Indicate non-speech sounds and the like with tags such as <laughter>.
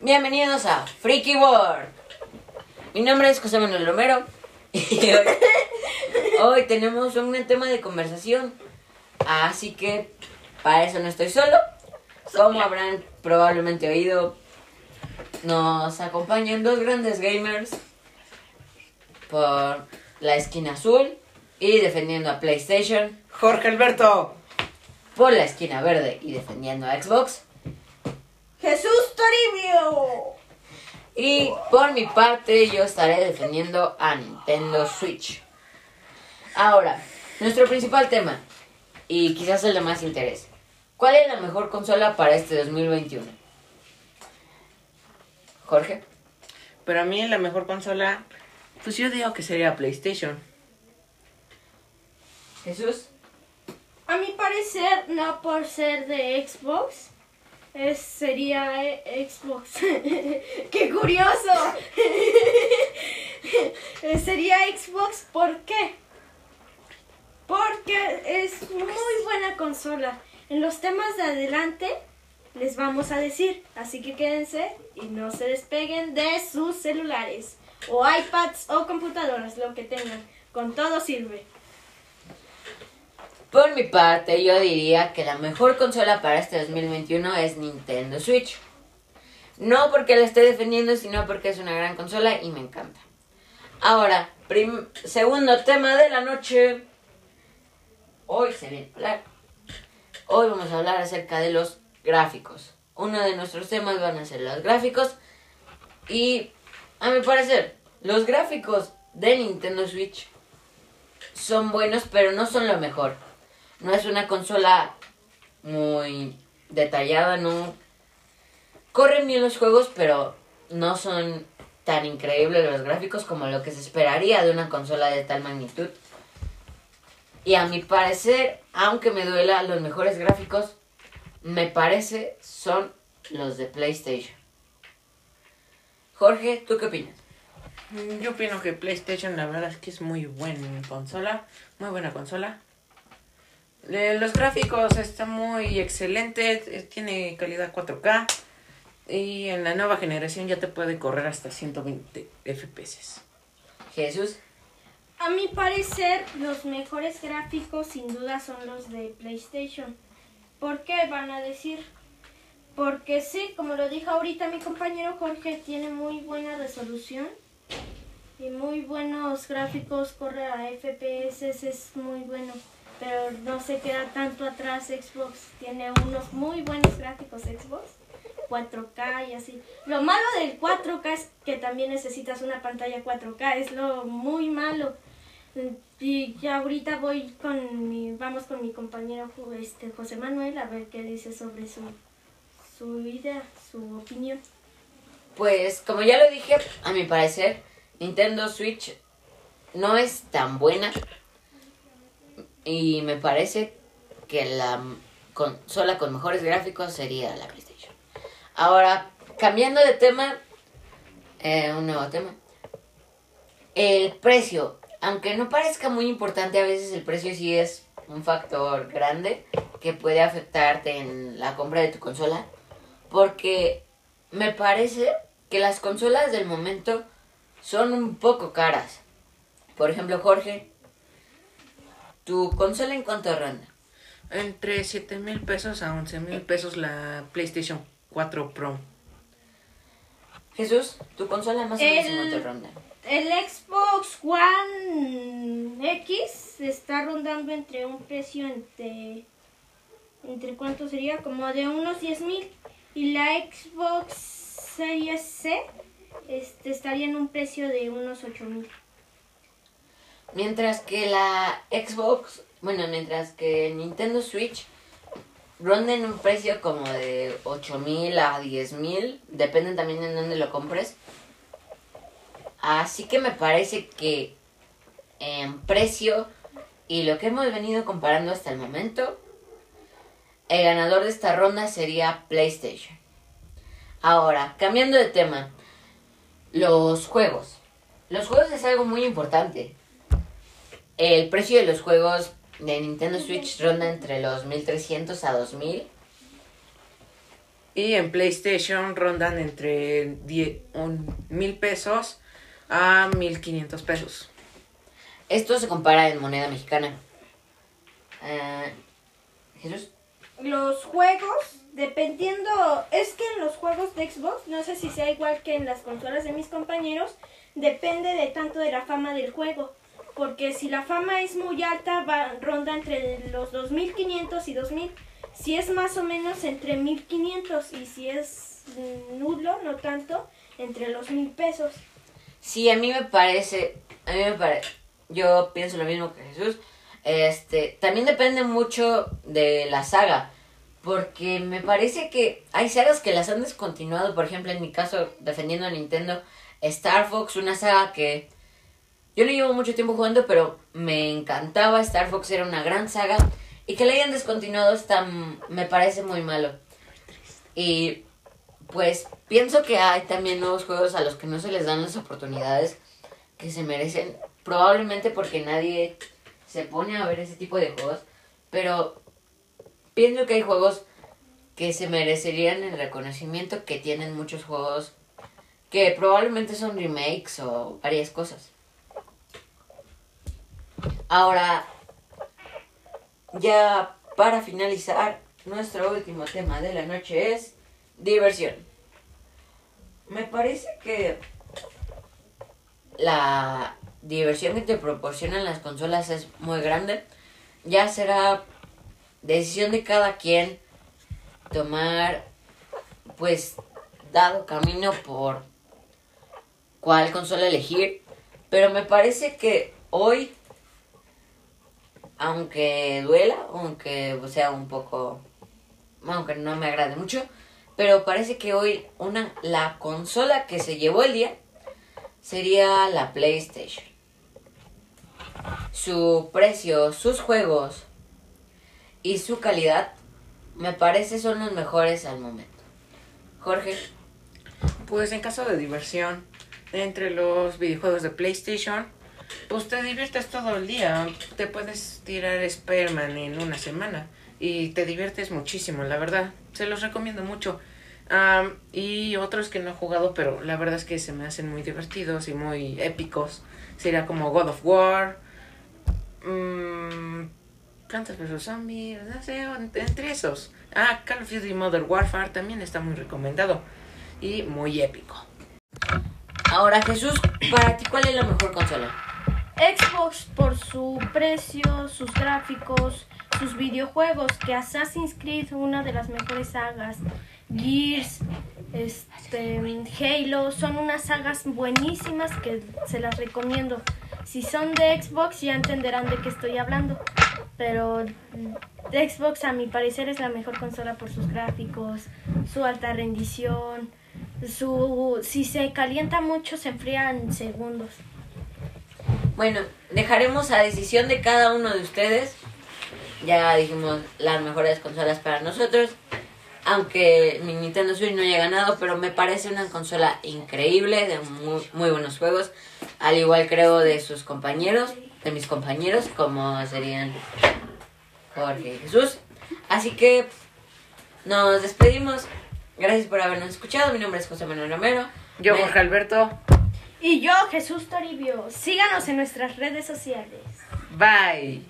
Bienvenidos a Freaky World. Mi nombre es José Manuel Romero y <laughs> hoy, hoy tenemos un tema de conversación. Así que para eso no estoy solo. Como habrán probablemente oído, nos acompañan dos grandes gamers por la esquina azul y defendiendo a PlayStation. Jorge Alberto. Por la esquina verde y defendiendo a Xbox. Jesús Toribio. Y por mi parte yo estaré defendiendo a Nintendo Switch. Ahora, nuestro principal tema, y quizás el de más interés. ¿Cuál es la mejor consola para este 2021? Jorge. Para mí la mejor consola, pues yo digo que sería PlayStation. Jesús. A mi parecer, no por ser de Xbox, es, sería eh, Xbox. <laughs> ¡Qué curioso! <laughs> Sería Xbox, ¿por qué? Porque es muy buena consola. En los temas de adelante les vamos a decir, así que quédense y no se despeguen de sus celulares o iPads o computadoras, lo que tengan. Con todo sirve. Por mi parte, yo diría que la mejor consola para este 2021 es Nintendo Switch. No porque la esté defendiendo, sino porque es una gran consola y me encanta. Ahora, segundo tema de la noche. Hoy se viene a hablar. Hoy vamos a hablar acerca de los gráficos. Uno de nuestros temas van a ser los gráficos. Y a mi parecer, los gráficos de Nintendo Switch son buenos, pero no son lo mejor. No es una consola muy detallada, no. Corren bien los juegos, pero no son tan increíbles los gráficos como lo que se esperaría de una consola de tal magnitud. Y a mi parecer, aunque me duela, los mejores gráficos, me parece, son los de PlayStation. Jorge, ¿tú qué opinas? Yo opino que PlayStation la verdad es que es muy buena consola, muy buena consola. Eh, los gráficos están muy excelentes, eh, tiene calidad 4K y en la nueva generación ya te puede correr hasta 120 FPS. Jesús. A mi parecer, los mejores gráficos sin duda son los de PlayStation. ¿Por qué van a decir? Porque sí, como lo dijo ahorita mi compañero Jorge, tiene muy buena resolución y muy buenos gráficos, corre a FPS, es muy bueno pero no se queda tanto atrás Xbox. Tiene unos muy buenos gráficos Xbox, 4K y así. Lo malo del 4K es que también necesitas una pantalla 4K, es lo muy malo. Y ya ahorita voy con mi, vamos con mi compañero este, José Manuel a ver qué dice sobre su, su idea, su opinión. Pues como ya lo dije, a mi parecer, Nintendo Switch no es tan buena y me parece que la consola con mejores gráficos sería la PlayStation. Ahora, cambiando de tema, eh, un nuevo tema. El precio, aunque no parezca muy importante, a veces el precio sí es un factor grande que puede afectarte en la compra de tu consola. Porque me parece que las consolas del momento son un poco caras. Por ejemplo, Jorge, ¿Tu consola en cuánto ronda? Entre 7 mil pesos a 11 mil pesos la PlayStation 4 Pro. Jesús, ¿tu consola más o menos en cuánto ronda? El Xbox One X está rondando entre un precio entre... ¿Entre cuánto sería? Como de unos 10 mil. Y la Xbox Series C este, estaría en un precio de unos 8 mil. Mientras que la Xbox, bueno, mientras que Nintendo Switch ronda en un precio como de 8.000 a 10.000, depende también en dónde lo compres. Así que me parece que en precio y lo que hemos venido comparando hasta el momento, el ganador de esta ronda sería PlayStation. Ahora, cambiando de tema, los juegos. Los juegos es algo muy importante. El precio de los juegos de Nintendo Switch ronda entre los 1300 a 2000. Y en PlayStation rondan entre 10 un mil pesos a 1500 pesos. Esto se compara en moneda mexicana. Jesús. Los juegos, dependiendo, es que en los juegos de Xbox, no sé si sea igual que en las consolas de mis compañeros, depende de tanto de la fama del juego. Porque si la fama es muy alta, va, ronda entre los 2500 y 2000. Si es más o menos entre 1500 y si es nulo, no tanto, entre los 1000 pesos. Sí, a mí me parece, a mí me parece, yo pienso lo mismo que Jesús. Este, también depende mucho de la saga, porque me parece que hay sagas que las han descontinuado, por ejemplo, en mi caso, defendiendo a Nintendo, Star Fox, una saga que yo no llevo mucho tiempo jugando, pero me encantaba, Star Fox era una gran saga, y que la hayan descontinuado está, me parece muy malo. Y pues pienso que hay también nuevos juegos a los que no se les dan las oportunidades que se merecen, probablemente porque nadie se pone a ver ese tipo de juegos, pero pienso que hay juegos que se merecerían el reconocimiento que tienen muchos juegos que probablemente son remakes o varias cosas. Ahora, ya para finalizar, nuestro último tema de la noche es diversión. Me parece que la diversión que te proporcionan las consolas es muy grande. Ya será decisión de cada quien tomar, pues, dado camino por cuál consola elegir. Pero me parece que hoy, aunque duela, aunque sea un poco, aunque no me agrade mucho, pero parece que hoy una la consola que se llevó el día sería la PlayStation. Su precio, sus juegos y su calidad me parece son los mejores al momento. Jorge, Pues en caso de diversión, entre los videojuegos de PlayStation, pues te diviertes todo el día. Te puedes tirar Spider-Man en una semana y te diviertes muchísimo, la verdad. Se los recomiendo mucho. Am, y otros que no he jugado, pero la verdad es que se me hacen muy divertidos y muy épicos. Sería como God of War, mm, Plantas vs. Zombies, no sé, entre esos. Ah, Call of Duty Modern Warfare también está muy recomendado y muy épico. ahora Jesús, para ti cuál es la mejor consola? Xbox por su precio, sus gráficos, sus videojuegos, que Assassin's Creed, una de las mejores sagas, Gears, este, Halo, son unas sagas buenísimas que se las recomiendo. Si son de Xbox ya entenderán de qué estoy hablando, pero mm, Xbox a mi parecer es la mejor consola por sus gráficos, su alta rendición, su si se calienta mucho se enfría en segundos. Bueno, dejaremos a decisión de cada uno de ustedes. Ya dijimos las mejores consolas para nosotros. Aunque mi Nintendo Switch no haya ganado, pero me parece una consola increíble, de muy, muy buenos juegos. Al igual creo de sus compañeros, de mis compañeros, como serían Jorge y Jesús. Así que nos despedimos. Gracias por habernos escuchado. Mi nombre es José Manuel Romero. Yo, Me- Jorge Alberto, Y yo, Jesús Toribio. Síganos en nuestras redes sociales. bye.